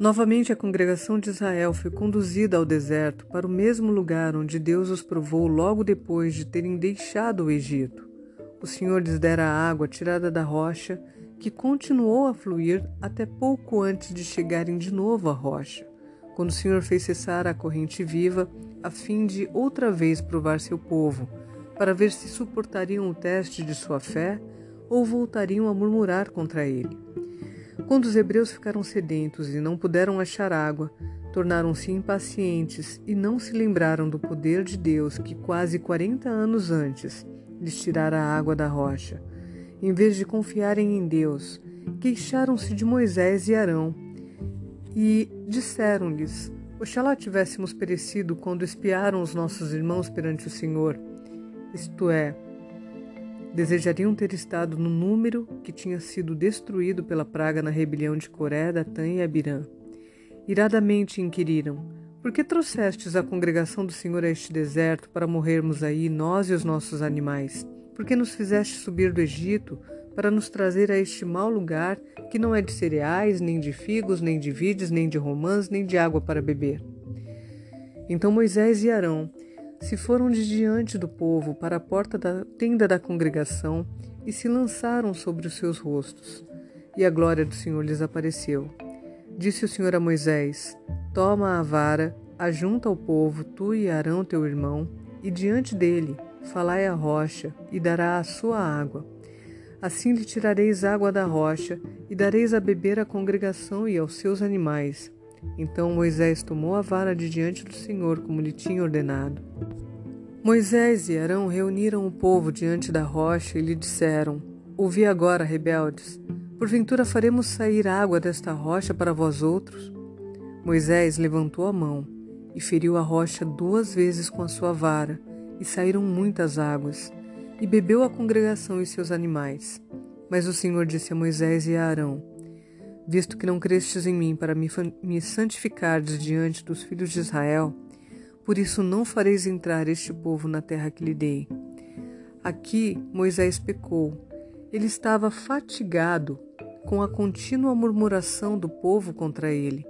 Novamente a congregação de Israel foi conduzida ao deserto para o mesmo lugar onde Deus os provou logo depois de terem deixado o Egito. O Senhor lhes dera a água tirada da rocha, que continuou a fluir até pouco antes de chegarem de novo à rocha, quando o Senhor fez cessar a corrente viva, a fim de outra vez provar seu povo, para ver se suportariam o teste de sua fé ou voltariam a murmurar contra ele. Quando os hebreus ficaram sedentos e não puderam achar água, tornaram-se impacientes e não se lembraram do poder de Deus que quase quarenta anos antes lhes tirara a água da rocha. Em vez de confiarem em Deus, queixaram-se de Moisés e Arão e disseram-lhes: Oxalá tivéssemos perecido quando espiaram os nossos irmãos perante o Senhor. Isto é, Desejariam ter estado no número que tinha sido destruído pela praga na rebelião de Coré, Datã e Abirã. Iradamente inquiriram: Por que trouxestes a congregação do Senhor a este deserto para morrermos aí, nós e os nossos animais? Por que nos fizeste subir do Egito para nos trazer a este mau lugar que não é de cereais, nem de figos, nem de vides, nem de romãs, nem de água para beber? Então Moisés e Arão se foram de diante do povo para a porta da tenda da congregação e se lançaram sobre os seus rostos. E a glória do Senhor lhes apareceu. Disse o Senhor a Moisés: Toma a vara, ajunta ao povo, tu e Arão teu irmão, e diante dele falai a rocha, e dará a sua água. Assim lhe tirareis água da rocha, e dareis a beber à congregação e aos seus animais. Então Moisés tomou a vara de diante do Senhor, como lhe tinha ordenado. Moisés e Arão reuniram o povo diante da rocha e lhe disseram: Ouvi agora, rebeldes, porventura faremos sair água desta rocha para vós outros? Moisés levantou a mão e feriu a rocha duas vezes com a sua vara, e saíram muitas águas, e bebeu a congregação e seus animais. Mas o Senhor disse a Moisés e a Arão: visto que não crestes em mim para me, me santificardes diante dos filhos de Israel, por isso não fareis entrar este povo na terra que lhe dei. Aqui Moisés pecou. Ele estava fatigado com a contínua murmuração do povo contra ele,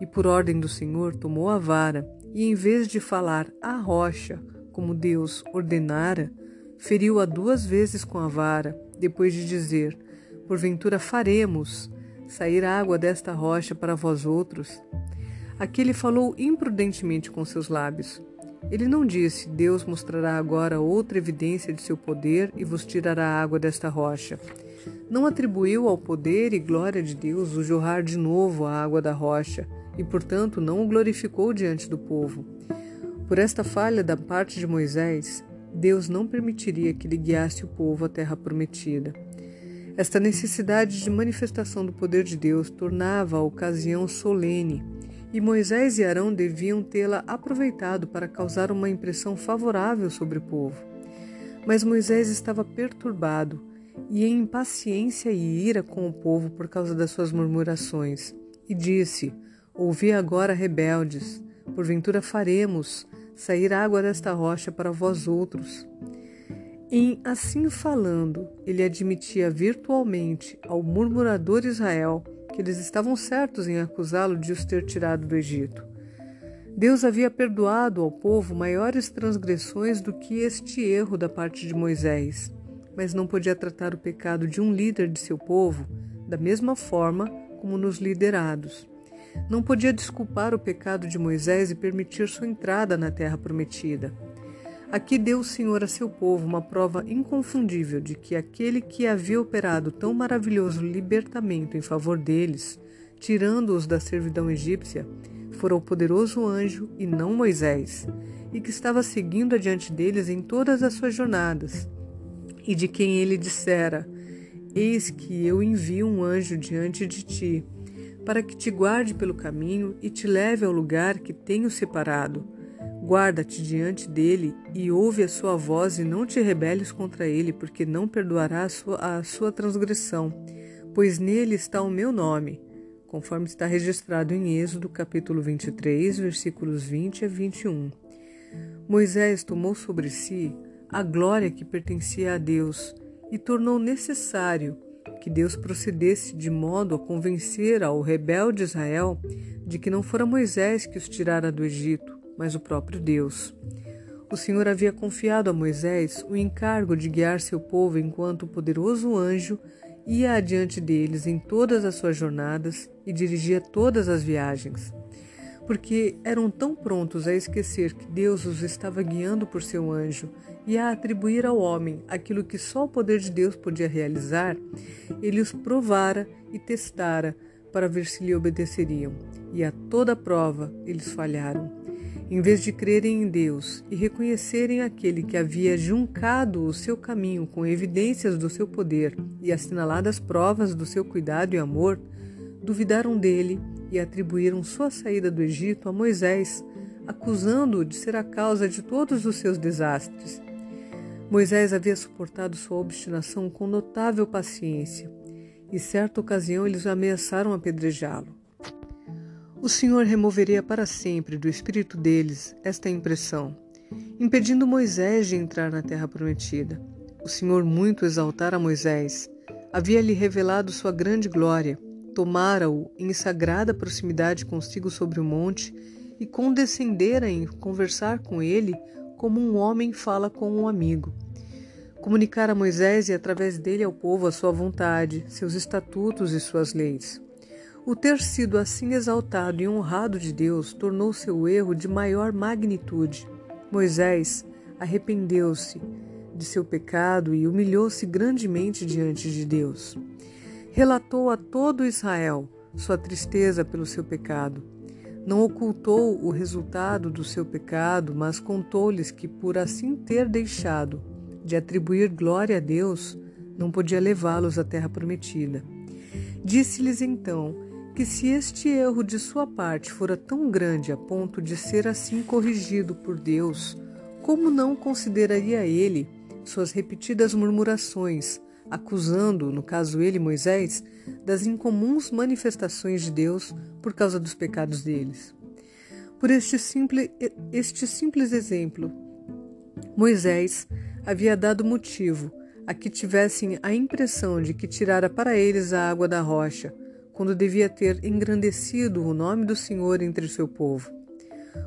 e por ordem do Senhor tomou a vara, e em vez de falar à rocha, como Deus ordenara, feriu-a duas vezes com a vara, depois de dizer: Porventura faremos sair água desta rocha para vós outros? Aqui ele falou imprudentemente com seus lábios. Ele não disse: Deus mostrará agora outra evidência de seu poder e vos tirará água desta rocha. Não atribuiu ao poder e glória de Deus o jorrar de novo a água da rocha, e portanto não o glorificou diante do povo. Por esta falha da parte de Moisés, Deus não permitiria que lhe guiasse o povo à terra prometida. Esta necessidade de manifestação do poder de Deus tornava a ocasião solene, e Moisés e Arão deviam tê-la aproveitado para causar uma impressão favorável sobre o povo. Mas Moisés estava perturbado e em impaciência e ira com o povo por causa das suas murmurações, e disse: Ouvi agora, rebeldes, porventura faremos sair água desta rocha para vós outros. Em assim falando, ele admitia virtualmente ao murmurador Israel que eles estavam certos em acusá-lo de os ter tirado do Egito. Deus havia perdoado ao povo maiores transgressões do que este erro da parte de Moisés, mas não podia tratar o pecado de um líder de seu povo da mesma forma como nos liderados. Não podia desculpar o pecado de Moisés e permitir sua entrada na terra prometida. Aqui deu o Senhor a seu povo uma prova inconfundível de que aquele que havia operado tão maravilhoso libertamento em favor deles, tirando-os da servidão egípcia, fora o poderoso anjo e não Moisés, e que estava seguindo adiante deles em todas as suas jornadas, e de quem ele dissera: Eis que eu envio um anjo diante de ti, para que te guarde pelo caminho e te leve ao lugar que tenho separado. Guarda-te diante dele e ouve a sua voz e não te rebeles contra ele, porque não perdoará a sua, a sua transgressão, pois nele está o meu nome, conforme está registrado em Êxodo capítulo 23, versículos 20 a 21. Moisés tomou sobre si a glória que pertencia a Deus e tornou necessário que Deus procedesse de modo a convencer ao rebelde Israel de que não fora Moisés que os tirara do Egito, mas o próprio Deus. O Senhor havia confiado a Moisés o encargo de guiar seu povo enquanto o poderoso anjo ia adiante deles em todas as suas jornadas e dirigia todas as viagens. Porque eram tão prontos a esquecer que Deus os estava guiando por seu anjo e a atribuir ao homem aquilo que só o poder de Deus podia realizar, ele os provara e testara para ver se lhe obedeceriam, e a toda prova eles falharam. Em vez de crerem em Deus e reconhecerem aquele que havia juncado o seu caminho com evidências do seu poder e assinaladas provas do seu cuidado e amor, duvidaram dele e atribuíram sua saída do Egito a Moisés, acusando-o de ser a causa de todos os seus desastres. Moisés havia suportado sua obstinação com notável paciência, e certa ocasião eles ameaçaram apedrejá-lo. O Senhor removeria para sempre do espírito deles esta impressão, impedindo Moisés de entrar na terra prometida. O Senhor muito exaltara Moisés, havia-lhe revelado sua grande glória, tomara-o em sagrada proximidade consigo sobre o monte e condescendera em conversar com ele como um homem fala com um amigo. Comunicar a Moisés e através dele ao povo a sua vontade, seus estatutos e suas leis. O ter sido assim exaltado e honrado de Deus tornou seu erro de maior magnitude. Moisés arrependeu-se de seu pecado e humilhou-se grandemente diante de Deus. Relatou a todo Israel sua tristeza pelo seu pecado não ocultou o resultado do seu pecado, mas contou-lhes que, por assim ter deixado de atribuir glória a Deus, não podia levá-los à terra prometida. Disse-lhes então que, se este erro de sua parte fora tão grande a ponto de ser assim corrigido por Deus, como não consideraria ele suas repetidas murmurações, acusando, no caso ele, Moisés, das incomuns manifestações de Deus por causa dos pecados deles. Por este simples, este simples exemplo, Moisés havia dado motivo a que tivessem a impressão de que tirara para eles a água da rocha, quando devia ter engrandecido o nome do Senhor entre o seu povo.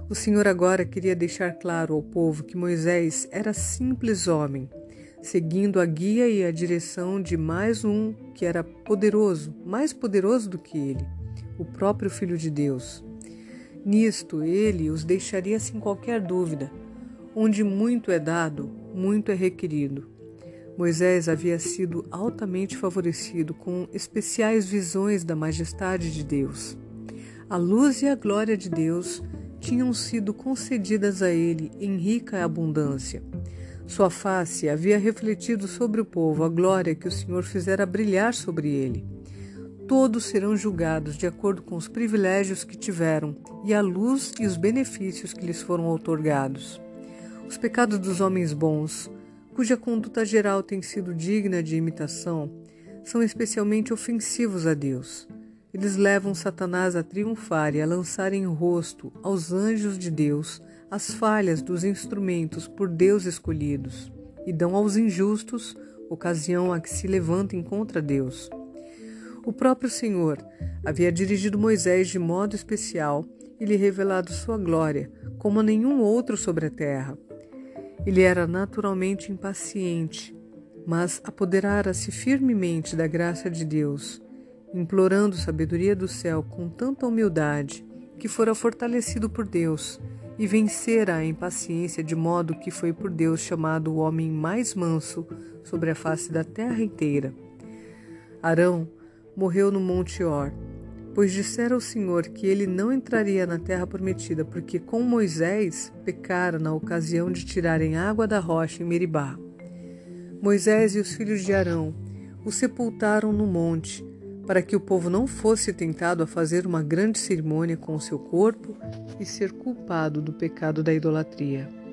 O Senhor agora queria deixar claro ao povo que Moisés era simples homem seguindo a guia e a direção de mais um que era poderoso, mais poderoso do que ele, o próprio Filho de Deus. Nisto ele os deixaria sem qualquer dúvida. Onde muito é dado, muito é requerido. Moisés havia sido altamente favorecido com especiais visões da majestade de Deus. A luz e a glória de Deus tinham sido concedidas a ele em rica abundância. Sua face havia refletido sobre o povo a glória que o Senhor fizera brilhar sobre ele. Todos serão julgados de acordo com os privilégios que tiveram e a luz e os benefícios que lhes foram outorgados. Os pecados dos homens bons, cuja conduta geral tem sido digna de imitação, são especialmente ofensivos a Deus. Eles levam Satanás a triunfar e a lançar em rosto aos anjos de Deus as falhas dos instrumentos por Deus escolhidos e dão aos injustos ocasião a que se levantem contra Deus. O próprio Senhor havia dirigido Moisés de modo especial e lhe revelado sua glória, como a nenhum outro sobre a terra. Ele era naturalmente impaciente, mas apoderara-se firmemente da graça de Deus, implorando sabedoria do céu com tanta humildade que fora fortalecido por Deus e vencera a impaciência de modo que foi por Deus chamado o homem mais manso sobre a face da terra inteira. Arão morreu no Monte Or, pois dissera o Senhor que ele não entraria na terra prometida, porque com Moisés pecara na ocasião de tirarem água da rocha em Meribá. Moisés e os filhos de Arão o sepultaram no monte, para que o povo não fosse tentado a fazer uma grande cerimônia com o seu corpo e ser culpado do pecado da idolatria.